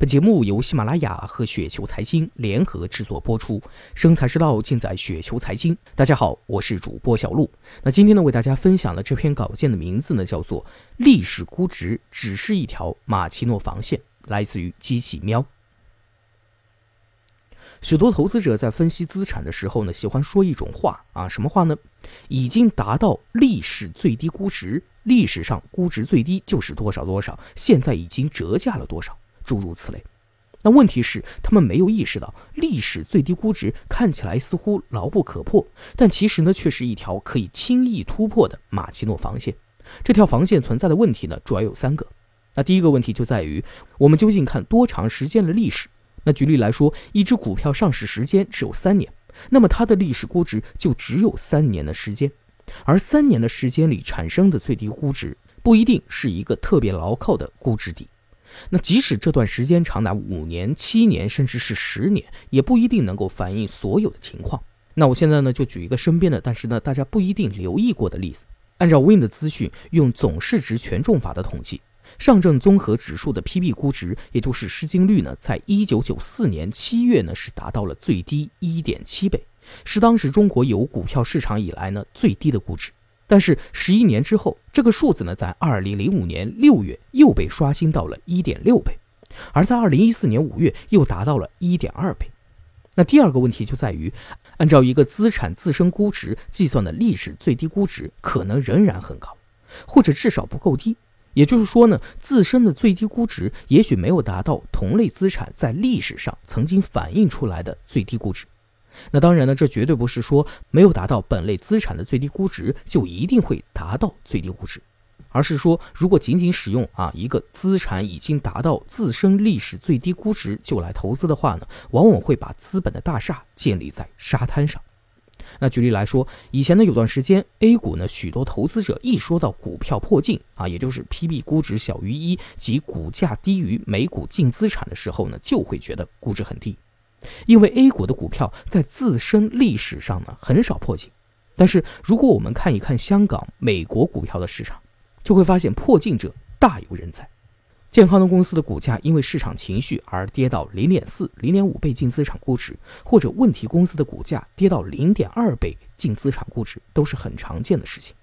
本节目由喜马拉雅和雪球财经联合制作播出，生财之道尽在雪球财经。大家好，我是主播小璐。那今天呢，为大家分享的这篇稿件的名字呢，叫做《历史估值只是一条马奇诺防线》，来自于机器喵。许多投资者在分析资产的时候呢，喜欢说一种话啊，什么话呢？已经达到历史最低估值，历史上估值最低就是多少多少，现在已经折价了多少。诸如此类，那问题是他们没有意识到，历史最低估值看起来似乎牢不可破，但其实呢，却是一条可以轻易突破的马奇诺防线。这条防线存在的问题呢，主要有三个。那第一个问题就在于，我们究竟看多长时间的历史？那举例来说，一只股票上市时间只有三年，那么它的历史估值就只有三年的时间，而三年的时间里产生的最低估值，不一定是一个特别牢靠的估值底。那即使这段时间长达五年、七年，甚至是十年，也不一定能够反映所有的情况。那我现在呢，就举一个身边的，但是呢，大家不一定留意过的例子。按照 Win 的资讯，用总市值权重法的统计，上证综合指数的 PB 估值，也就是市净率呢，在一九九四年七月呢，是达到了最低一点七倍，是当时中国有股票市场以来呢最低的估值。但是十一年之后，这个数字呢，在二零零五年六月又被刷新到了一点六倍，而在二零一四年五月又达到了一点二倍。那第二个问题就在于，按照一个资产自身估值计算的历史最低估值，可能仍然很高，或者至少不够低。也就是说呢，自身的最低估值也许没有达到同类资产在历史上曾经反映出来的最低估值。那当然呢，这绝对不是说没有达到本类资产的最低估值就一定会达到最低估值，而是说如果仅仅使用啊一个资产已经达到自身历史最低估值就来投资的话呢，往往会把资本的大厦建立在沙滩上。那举例来说，以前呢有段时间 A 股呢许多投资者一说到股票破净啊，也就是 PB 估值小于一及股价低于每股净资产的时候呢，就会觉得估值很低。因为 A 股的股票在自身历史上呢很少破净，但是如果我们看一看香港、美国股票的市场，就会发现破净者大有人在。健康的公司的股价因为市场情绪而跌到零点四、零点五倍净资产估值，或者问题公司的股价跌到零点二倍净资产估值，都是很常见的事情。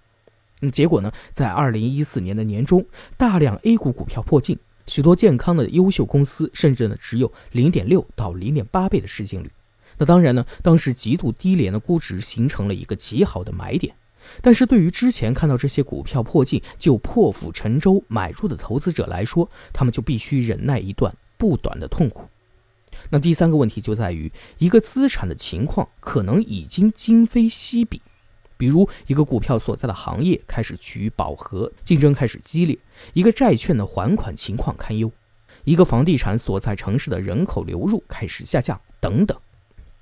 嗯，结果呢，在二零一四年的年中，大量 A 股股票破净。许多健康的优秀公司，甚至呢只有零点六到零点八倍的市净率。那当然呢，当时极度低廉的估值形成了一个极好的买点。但是对于之前看到这些股票破净就破釜沉舟买入的投资者来说，他们就必须忍耐一段不短的痛苦。那第三个问题就在于，一个资产的情况可能已经今非昔比。比如一个股票所在的行业开始趋于饱和，竞争开始激烈；一个债券的还款情况堪忧；一个房地产所在城市的人口流入开始下降等等。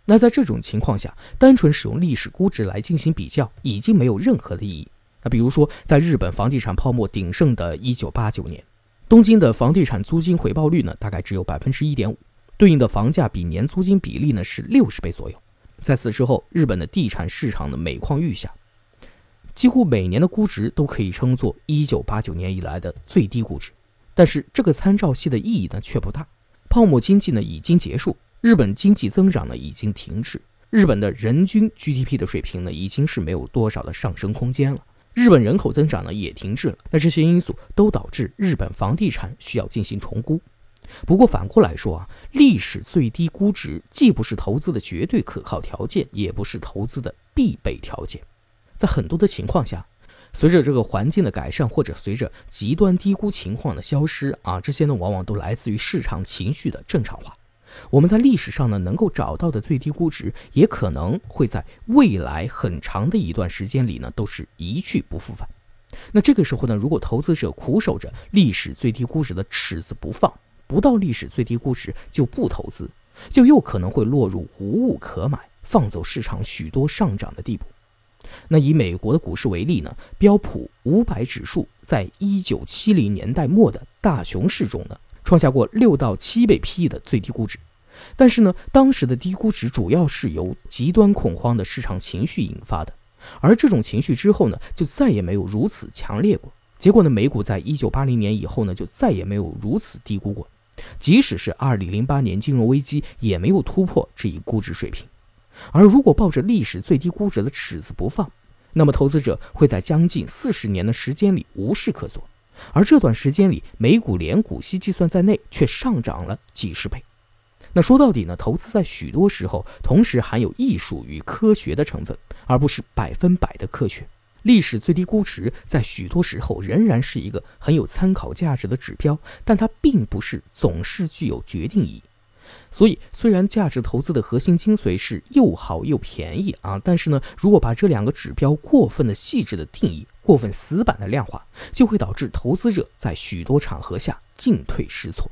那在这种情况下，单纯使用历史估值来进行比较，已经没有任何的意义。那比如说，在日本房地产泡沫鼎盛的1989年，东京的房地产租金回报率呢，大概只有百分之一点五，对应的房价比年租金比例呢是六十倍左右。在此之后，日本的地产市场的每况愈下，几乎每年的估值都可以称作1989年以来的最低估值。但是这个参照系的意义呢却不大。泡沫经济呢已经结束，日本经济增长呢已经停滞，日本的人均 GDP 的水平呢已经是没有多少的上升空间了，日本人口增长呢也停滞了。那这些因素都导致日本房地产需要进行重估。不过反过来说啊，历史最低估值既不是投资的绝对可靠条件，也不是投资的必备条件。在很多的情况下，随着这个环境的改善，或者随着极端低估情况的消失啊，这些呢往往都来自于市场情绪的正常化。我们在历史上呢能够找到的最低估值，也可能会在未来很长的一段时间里呢都是一去不复返。那这个时候呢，如果投资者苦守着历史最低估值的尺子不放，不到历史最低估值就不投资，就又可能会落入无物可买、放走市场许多上涨的地步。那以美国的股市为例呢，标普五百指数在一九七零年代末的大熊市中呢，创下过六到七倍 PE 的最低估值。但是呢，当时的低估值主要是由极端恐慌的市场情绪引发的，而这种情绪之后呢，就再也没有如此强烈过。结果呢，美股在一九八零年以后呢，就再也没有如此低估过。即使是2008年金融危机，也没有突破这一估值水平。而如果抱着历史最低估值的尺子不放，那么投资者会在将近四十年的时间里无事可做。而这段时间里，美股连股息计算在内，却上涨了几十倍。那说到底呢，投资在许多时候同时含有艺术与科学的成分，而不是百分百的科学。历史最低估值在许多时候仍然是一个很有参考价值的指标，但它并不是总是具有决定意义。所以，虽然价值投资的核心精髓是又好又便宜啊，但是呢，如果把这两个指标过分的细致的定义，过分死板的量化，就会导致投资者在许多场合下进退失措。